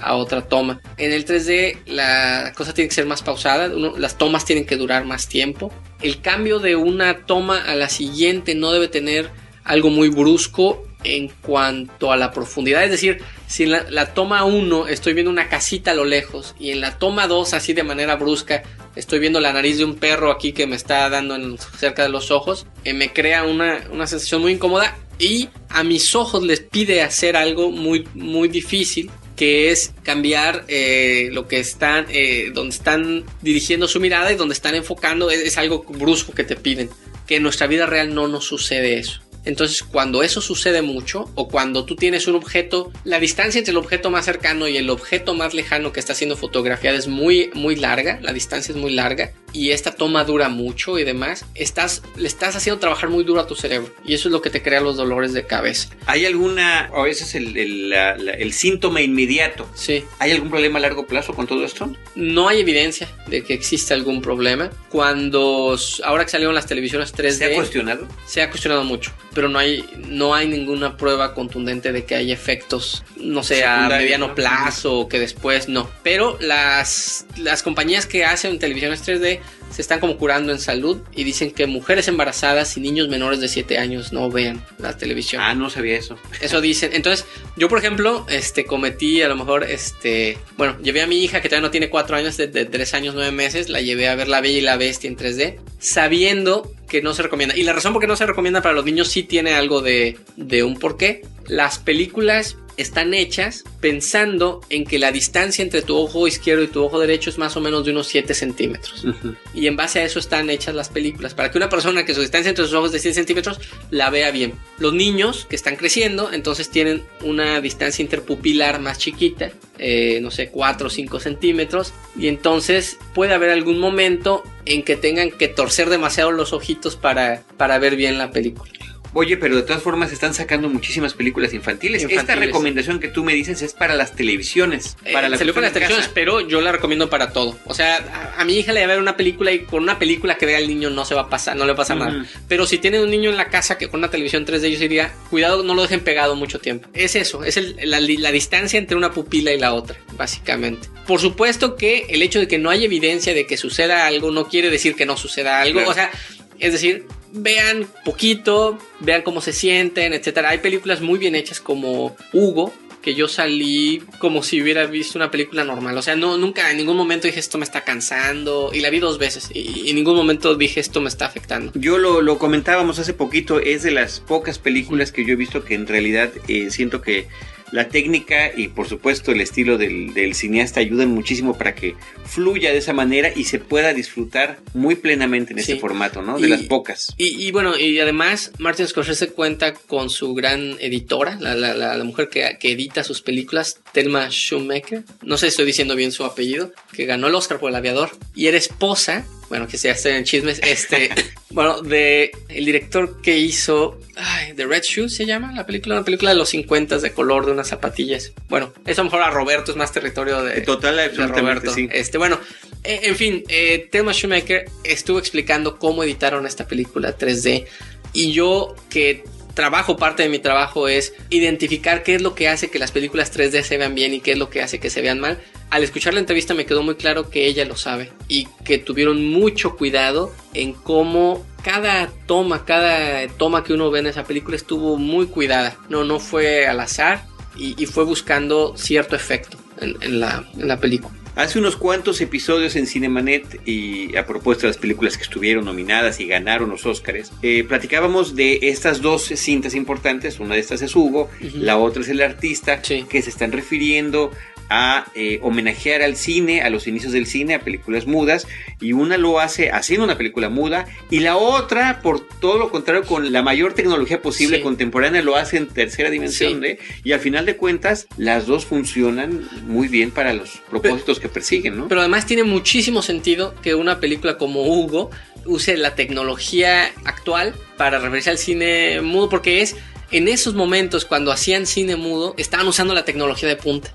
C: a otra toma. En el 3D la cosa tiene que ser más pausada, uno- las tomas tienen que durar más tiempo. El cambio de una toma a la siguiente no debe tener algo muy brusco en cuanto a la profundidad. Es decir, si en la, toma 1 estoy viendo una casita a lo lejos y en la toma 2 así de manera brusca estoy viendo la nariz de un perro aquí que me está dando cerca de los ojos, eh, me crea una, una sensación muy incómoda y a mis ojos les pide hacer algo muy, muy difícil que es cambiar eh, lo que están, eh, donde están dirigiendo su mirada y donde están enfocando, es, es algo brusco que te piden, que en nuestra vida real no nos sucede eso. Entonces, cuando eso sucede mucho, o cuando tú tienes un objeto, la distancia entre el objeto más cercano y el objeto más lejano que está siendo fotografiado es muy, muy larga, la distancia es muy larga, y esta toma dura mucho y demás, estás, le estás haciendo trabajar muy duro a tu cerebro, y eso es lo que te crea los dolores de cabeza.
A: ¿Hay alguna, o ese es el, el, la- la- el síntoma inmediato?
C: Sí.
A: ¿Hay algún problema a largo plazo con todo esto?
C: No hay evidencia de que exista algún problema. Cuando ahora que salieron las televisiones 3D,
A: ¿Se ha cuestionado?
C: se ha cuestionado mucho, pero no hay, no hay ninguna prueba contundente de que haya efectos, no sé, a mediano
A: ¿no?
C: plazo o que después no. Pero las, las compañías que hacen televisiones 3D se están como curando en salud y dicen que mujeres embarazadas y niños menores de 7 años no vean la televisión.
A: Ah, no sabía eso.
C: Eso dicen. Entonces, yo por ejemplo, este, cometí a lo mejor, este, bueno, llevé a mi hija que todavía no tiene cuatro años, de, de tres años, nueve meses, la llevé a ver La Bella y la Bestia en 3D, sabiendo que no se recomienda. Y la razón por qué no se recomienda para los niños sí tiene algo de, de un porqué. Las películas están hechas pensando en que la distancia entre tu ojo izquierdo y tu ojo derecho es más o menos de unos 7 centímetros. Y en base a eso están hechas las películas. Para que una persona que su distancia entre sus ojos es de 7 centímetros la vea bien. Los niños que están creciendo, entonces tienen una distancia interpupilar más chiquita. eh, no sé, 4 o 5 centímetros. Y entonces puede haber algún momento en que tengan que torcer demasiado los ojitos para, para ver bien la película.
A: Oye, pero de todas formas están sacando muchísimas películas infantiles. Esta recomendación que tú me dices es para las televisiones.
C: Eh,
A: Para la
C: salió para las televisiones, pero yo la recomiendo para todo. O sea, a, a mi hija le voy a ver una película y con una película que vea el niño no se va a pasar, no le va a pasar nada. Pero si tienen un niño en la casa que con una televisión 3D, yo diría, cuidado, no lo dejen pegado mucho tiempo. Es eso, es el- la, la distancia entre una pupila y la otra, básicamente. Por supuesto que el hecho de que no hay evidencia de que suceda algo no quiere decir que no suceda algo.
A: Claro.
C: O sea, es decir, vean poquito, vean cómo se sienten, etcétera. Hay películas muy bien hechas como Hugo, que yo salí como si hubiera visto una película normal. O sea, no, nunca en ningún momento dije esto me está cansando. Y la vi dos veces. Y, en ningún momento dije esto me está afectando.
A: Yo lo, lo comentábamos hace poquito, es de las pocas películas que yo he visto que en realidad eh, siento que la técnica y por supuesto el estilo del, del cineasta ayudan muchísimo para que fluya de esa manera y se pueda disfrutar muy plenamente en este
C: Sí.
A: formato, ¿no? De
C: Y-
A: las pocas.
C: Y, y bueno, y además Martin Scorsese cuenta con su gran editora, la, la- la- la mujer que, que edita sus películas, Thelma Schumacher. No sé si estoy diciendo bien su apellido, que ganó el Oscar por El Aviador. Y era esposa, bueno, que se hacen chismes, este, bueno, de el director que hizo ay, The Red Shoes se llama la película, una película de los 50 de color de unas zapatillas. Bueno, eso a lo mejor a Roberto es más territorio de,
A: Total,
C: de Roberto.
A: sí.
C: Este, bueno, eh, en fin, eh, Thelma Schumacher estuvo explicando cómo editaron esta película 3D y yo que trabajo, parte de mi trabajo es identificar qué es lo que hace que las películas 3D se vean bien y qué es lo que hace que se vean mal. Al escuchar la entrevista me quedó muy claro que ella lo sabe y que tuvieron mucho cuidado en cómo cada toma, cada toma que uno ve en esa película estuvo muy cuidada. No, no fue al azar y, y fue buscando cierto efecto en, en la, en la película.
A: Hace unos cuantos episodios en Cinemanet y a propósito de las películas que estuvieron nominadas y ganaron los Óscares, eh, platicábamos de estas dos cintas importantes. Una de estas es Hugo, la otra es El Artista,
C: Sí.
A: que se están refiriendo a eh, homenajear al cine, a los inicios del cine, a películas mudas, y una lo hace haciendo una película muda, y la otra, por todo lo contrario, con la mayor tecnología posible
C: Sí.
A: contemporánea, lo hace en tercera dimensión,
C: Sí.
A: ¿eh? y al final de cuentas, las dos funcionan muy bien para los propósitos que persiguen, ¿no?
C: Pero además tiene muchísimo sentido que una película como Hugo use la tecnología actual para referirse al cine mudo, porque es en esos momentos cuando hacían cine mudo, estaban usando la tecnología de punta.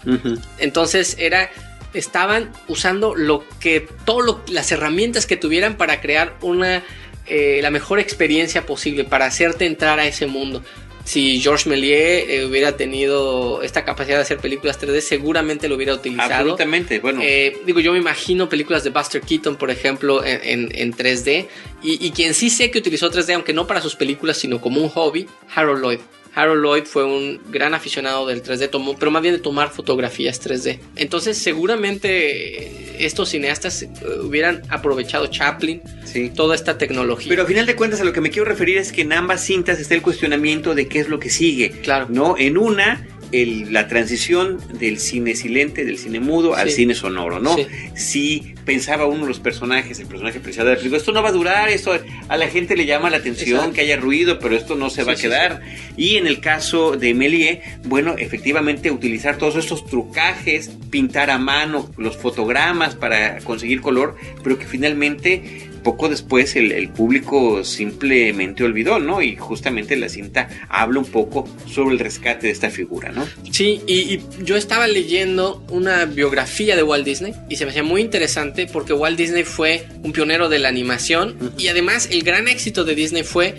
C: Entonces era estaban usando lo que todas las herramientas que tuvieran para crear una eh, la mejor experiencia posible para hacerte entrar a ese mundo. Si Georges Méliès eh, hubiera tenido esta capacidad de hacer películas 3D, seguramente lo hubiera utilizado.
A: Absolutamente, bueno.
C: Eh, digo, yo me imagino películas de Buster Keaton, por ejemplo, en, en- en 3D. Y, y quien sí sé que utilizó 3D, aunque no para sus películas, sino como un hobby, Harold Lloyd. Harold Lloyd fue un gran aficionado del 3D, tomó, pero más bien de tomar fotografías 3D. Entonces, seguramente estos cineastas eh, hubieran aprovechado Chaplin,
A: Sí.
C: toda esta tecnología.
A: Pero a final de cuentas a lo que me quiero referir es que en ambas cintas está el cuestionamiento de qué es lo que sigue.
C: Claro.
A: ¿No? En una, el- la transición del cine silente, del cine mudo, al cine sonoro, ¿no?
C: Sí.
A: Si pensaba uno de los personajes, el personaje principal de la película, esto no va a durar, esto a la gente le llama la atención,
C: Exacto.
A: que haya ruido, pero esto no se va a quedar. Y en el caso de Melie, bueno, efectivamente utilizar todos estos trucajes, pintar a mano los fotogramas para conseguir color, pero que finalmente poco después el, el público simplemente olvidó, ¿no? Y justamente la cinta habla un poco sobre el rescate de esta figura, ¿no?
C: Sí, y, y yo estaba leyendo una biografía de Walt Disney y se me hacía muy interesante porque Walt Disney fue un pionero de la animación y además el gran éxito de Disney fue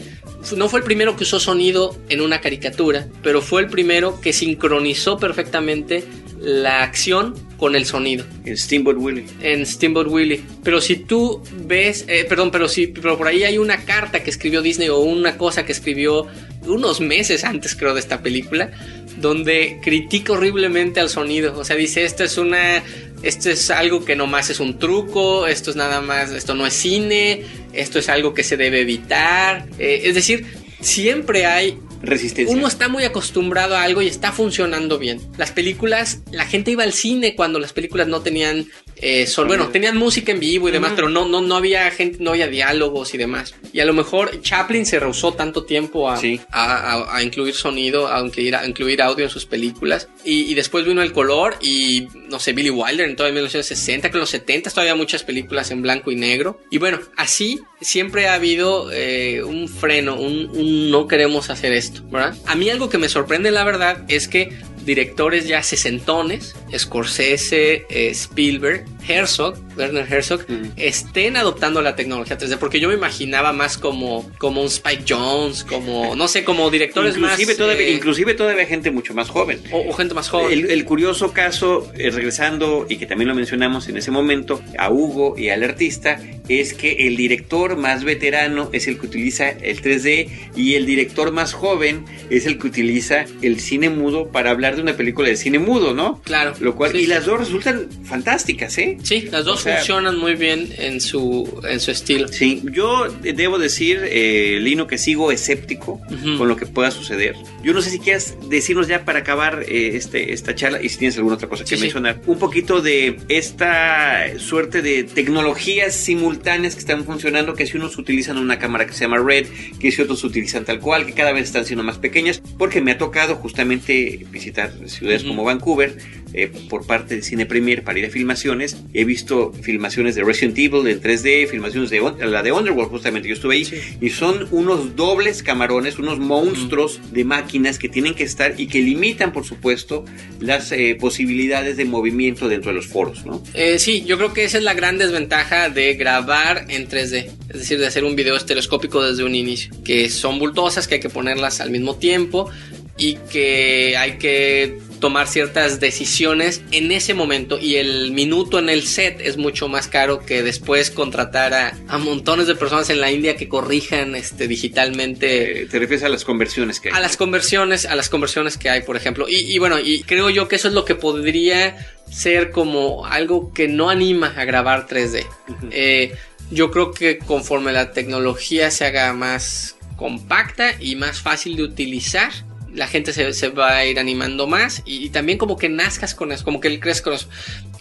C: no fue el primero que usó sonido en una caricatura, pero fue el primero que sincronizó perfectamente la acción con el sonido
A: En Steamboat Willie.
C: en Steamboat Willie. Pero si tú ves, eh, perdón, pero si, pero por ahí hay una carta que escribió Disney o una cosa que escribió unos meses antes, creo, de esta película, donde critica horriblemente al sonido. O sea, dice esto es una, esto es algo que nomás es un truco, esto es nada más, esto no es cine, esto es algo que se debe evitar. Eh, es decir, siempre hay
A: Resistencia.
C: uno está muy acostumbrado a algo y está funcionando bien. Las películas, la gente iba al cine cuando las películas no tenían eh, sol- bueno, tenían música en vivo y demás, pero no, no, no había gente, no había diálogos y demás. Y a lo mejor Chaplin se rehusó tanto tiempo a,
A: Sí.
C: a, a- a incluir sonido, a incluir, a incluir audio en sus películas. Y, y después vino el color y, no sé, Billy Wilder en todo en 1960, que en los 70 todavía muchas películas en blanco y negro. Y bueno, así siempre ha habido eh, un freno, un, no queremos hacer esto. A mí algo que me sorprende, la verdad, es que directores ya sesentones, Scorsese, eh, Spielberg, Herzog, Werner Herzog,
A: Mm.
C: estén adoptando la tecnología 3D, porque yo me imaginaba más como, como un Spike Jones, como, no sé, como directores
A: Inclusive
C: más...
A: todavía,
C: eh,
A: inclusive todavía gente mucho más joven.
C: o, o gente más joven.
A: El, el curioso caso, eh, regresando, y que también lo mencionamos en ese momento, a Hugo y al artista, es que el director más veterano es el que utiliza el 3D y el director más joven es el que utiliza el cine mudo para hablar de una película de cine mudo, ¿no?
C: Claro.
A: Lo cual,
C: Sí,
A: y las dos resultan fantásticas, ¿eh?
C: Sí, las dos
A: O sea-
C: funcionan muy bien en su, en su estilo.
A: Sí, yo debo decir, eh, Lino, que sigo escéptico
C: Ujú.
A: con lo que pueda suceder. Yo no sé si quieras decirnos ya para acabar eh, este, esta charla y si tienes alguna otra cosa que
C: Sí, sí.
A: mencionar, un poquito de esta suerte de tecnologías simultáneas que están funcionando, que si unos utilizan una cámara que se llama Red, que si otros utilizan tal cual, que cada vez están siendo más pequeñas, porque me ha tocado justamente visitar ciudades
C: Ujú.
A: como Vancouver eh, por parte de Cine Premier para ir a filmaciones. He visto filmaciones de Resident Evil en 3D, filmaciones de la de Underworld, justamente yo estuve ahí,
C: Sí.
A: y son unos dobles camarones, unos monstruos de máquinas que tienen que estar y que limitan, por supuesto, las eh, posibilidades de movimiento dentro de los foros, ¿no?
C: Eh, sí, yo creo que esa es la gran desventaja de grabar en 3D, es decir, de hacer un video estereoscópico desde un inicio, que son bultosas, que hay que ponerlas al mismo tiempo y que hay que tomar ciertas decisiones en ese momento y el minuto en el set es mucho más caro que después contratar a, a montones de personas en la India que corrijan este, digitalmente
A: Eh, te refieres a las conversiones que hay.
C: a las conversiones, a las conversiones que hay, por ejemplo. Y, y bueno, y creo yo que eso es lo que podría ser como algo que no anima a grabar 3D. Eh, yo creo que conforme la tecnología se haga más compacta y más fácil de utilizar, la gente se, va a ir animando más y, también como que nazcas con eso, como que crezcas con eso.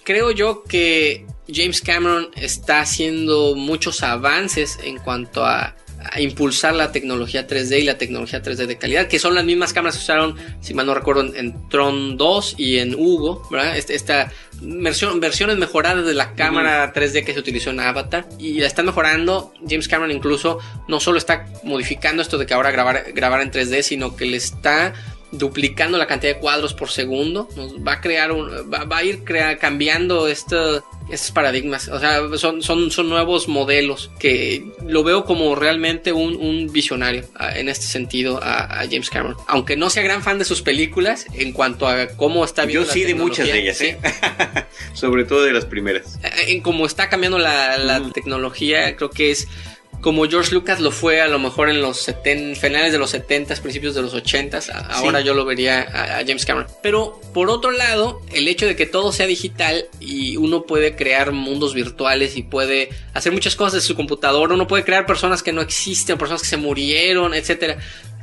C: Creo yo que James Cameron está haciendo muchos avances en cuanto a, a impulsar la tecnología 3D y la tecnología 3D de calidad, que son las mismas cámaras que usaron, si mal no recuerdo, en, en Tron 2 y en Hugo, ¿verdad? Este- esta versión, versiones mejoradas de la cámara 3D que se utilizó en Avatar y la están mejorando. James Cameron incluso no solo está modificando esto de que ahora grabar, grabar en 3D, sino que le está duplicando la cantidad de cuadros por segundo. Nos va a crear un, va, va a ir crea- cambiando esto, estos paradigmas. O sea, son, son, son nuevos modelos que lo veo como realmente un, un visionario a- en este sentido a, a James Cameron. Aunque no sea gran fan de sus películas en cuanto a cómo está viendo
A: Yo
C: la
A: sí de muchas de ellas,
C: sí.
A: ¿eh? Sobre todo de las primeras.
C: Eh, en cómo está cambiando la, la tecnología, creo que es como George Lucas lo fue a lo mejor en los 70, finales de los 70, principios de los 80. Ahora yo lo vería a, James Cameron. Pero por otro lado, el hecho de que todo sea digital y uno puede crear mundos virtuales y puede hacer muchas cosas de su computadora, uno puede crear personas que no existen, personas que se murieron, etcétera.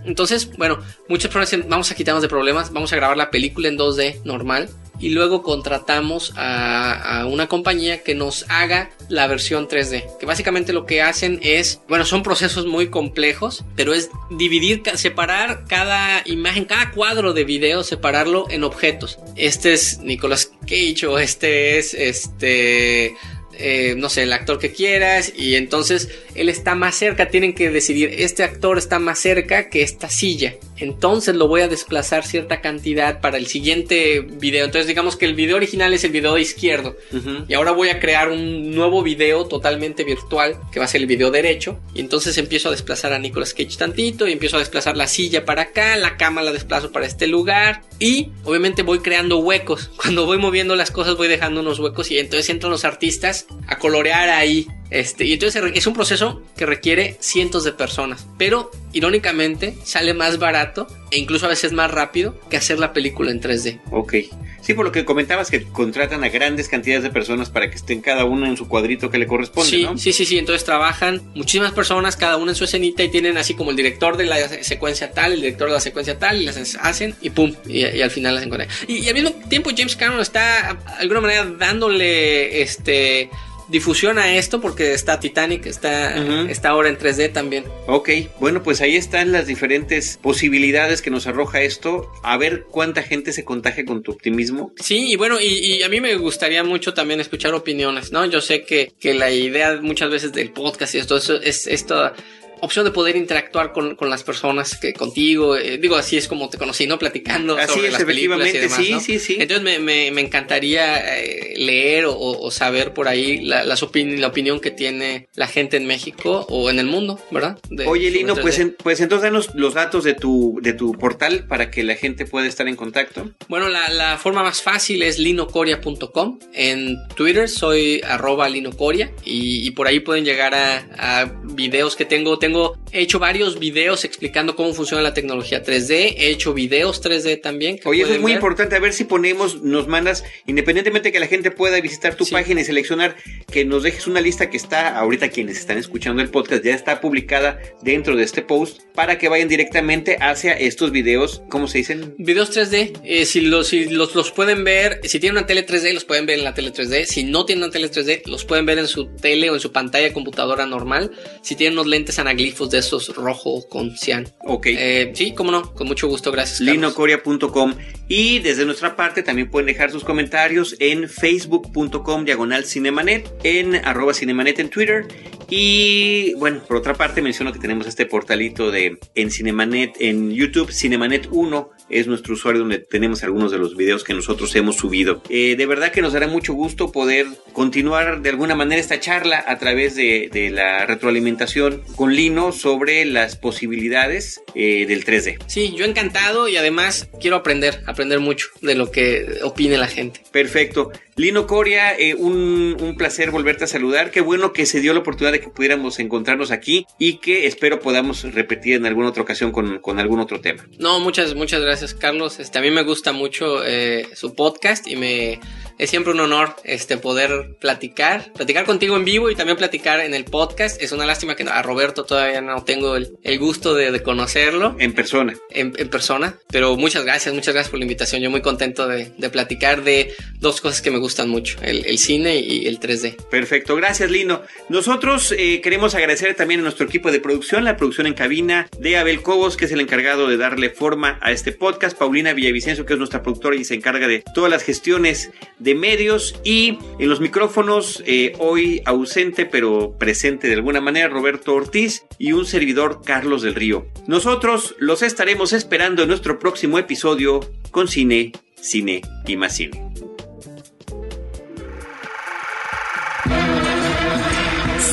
C: Entonces, bueno, muchas personas dicen, vamos a quitarnos de problemas, vamos a grabar la película en 2D normal y luego contratamos a, una compañía que nos haga la versión 3D. Que básicamente lo que hacen es, bueno, son procesos muy complejos, pero es dividir, separar cada imagen, cada cuadro de video, separarlo en objetos. Este es Nicolas Cage o este es este eh, no sé, el actor que quieras y entonces él está más cerca, tienen que decidir, este actor está más cerca que esta silla, entonces lo voy a desplazar cierta cantidad para el siguiente video, entonces digamos que el video original es el video izquierdo. Y ahora voy a crear un nuevo video totalmente virtual que va a ser el video derecho. Y entonces empiezo a desplazar a Nicolas Cage tantito y empiezo a desplazar la silla para acá, la cama la desplazo para este lugar. Y obviamente voy creando huecos, cuando voy moviendo las cosas voy dejando unos huecos y entonces entran los artistas a colorear ahí. Este, y entonces es un proceso que requiere cientos de personas. Pero irónicamente sale más barato e incluso a veces más rápido que hacer la película en 3D.
A: Ok. Sí, por lo que comentabas que contratan a grandes cantidades de personas para que estén cada una en su cuadrito que le corresponde,
C: sí,
A: ¿no?
C: Sí, sí, sí. Entonces trabajan muchísimas personas, cada una en su escenita y tienen así como el director de la secuencia tal, el director de la secuencia tal, y las hacen y pum, y, al final las encuentran. Y, y, al mismo tiempo James Cameron está de alguna manera dándole este difusión a esto porque está Titanic, está, está ahora en 3D también.
A: Ok, bueno, pues ahí están las diferentes posibilidades que nos arroja esto. A ver cuánta gente se contagia con tu optimismo.
C: Sí, y bueno, y, a mí me gustaría mucho también escuchar opiniones, ¿no? Yo sé que, que la idea muchas veces del podcast y esto, es esto opción de poder interactuar con, con las personas que contigo, eh, digo, así es como te conocí, ¿no? Platicando sobre las películas y demás, sí, sí, sí. Entonces me, me, me encantaría eh, leer o, o, saber por ahí la, las la opinión que tiene la gente en México o en el mundo, ¿verdad?
A: Oye, Lino, pues, pues entonces danos los datos de tu, de tu portal para que la gente pueda estar en contacto.
C: Bueno, la, la forma más fácil es linocoria.com. En Twitter soy arroba linocoria y, y por ahí pueden llegar a, a videos que tengo tengo, he hecho varios videos explicando cómo funciona la tecnología 3D, he hecho videos 3D también.
A: Oye, eso es muy importante, a ver si ponemos, nos mandas, independientemente de que la gente pueda visitar tu página y seleccionar, que nos dejes una lista que está, ahorita quienes están escuchando el podcast, ya está publicada dentro de este post, para que vayan directamente hacia estos videos, ¿cómo se dicen?
C: Videos 3D, eh, si, los, si los, los pueden ver, si tienen una tele 3D, los pueden ver en la tele 3D, si no tienen una tele 3D, los pueden ver en su tele o en su pantalla computadora normal, si tienen unos lentes analizados glifos de esos rojo con cian.
A: Ok.
C: Eh, sí, cómo no, con mucho gusto, gracias.
A: Linocoria.com y desde nuestra parte también pueden dejar sus comentarios en facebook.com diagonal cinemanet, en arroba cinemanet en Twitter y bueno, por otra parte menciono que tenemos este portalito de en Cinemanet, en YouTube, Cinemanet 1 es nuestro usuario donde tenemos algunos de los videos que nosotros hemos subido. Eh, de verdad que nos dará mucho gusto poder continuar de alguna manera esta charla a través de, de la retroalimentación con Lino sobre las posibilidades eh, del 3D.
C: Sí, yo encantado y además quiero aprender, aprender mucho de lo que opine la gente.
A: Perfecto. Lino Coria, eh, un, un, placer volverte a saludar. Qué bueno que se dio la oportunidad de que pudiéramos encontrarnos aquí y que espero podamos repetir en alguna otra ocasión con, con algún otro tema.
C: No, muchas, muchas gracias, Carlos. Este, a mí me gusta mucho eh, su podcast y me es siempre un honor este, poder platicar, platicar contigo en vivo y también platicar en el podcast. Es una lástima que a Roberto todavía no tengo el, gusto de, conocerlo.
A: En persona.
C: En, persona. Pero muchas gracias, muchas gracias por la invitación. Yo muy contento de, platicar de dos cosas que me gustan mucho, el, cine y el 3D.
A: Perfecto, gracias Lino. Nosotros eh, queremos agradecer también a nuestro equipo de producción, la producción en cabina de Abel Cobos, que es el encargado de darle forma a este podcast, Paulina Villavicencio, que es nuestra productora y se encarga de todas las gestiones de medios y en los micrófonos eh, hoy ausente pero presente de alguna manera Roberto Ortiz y un servidor Carlos del Río. Nosotros los estaremos esperando en nuestro próximo episodio con cine, cine y más cine.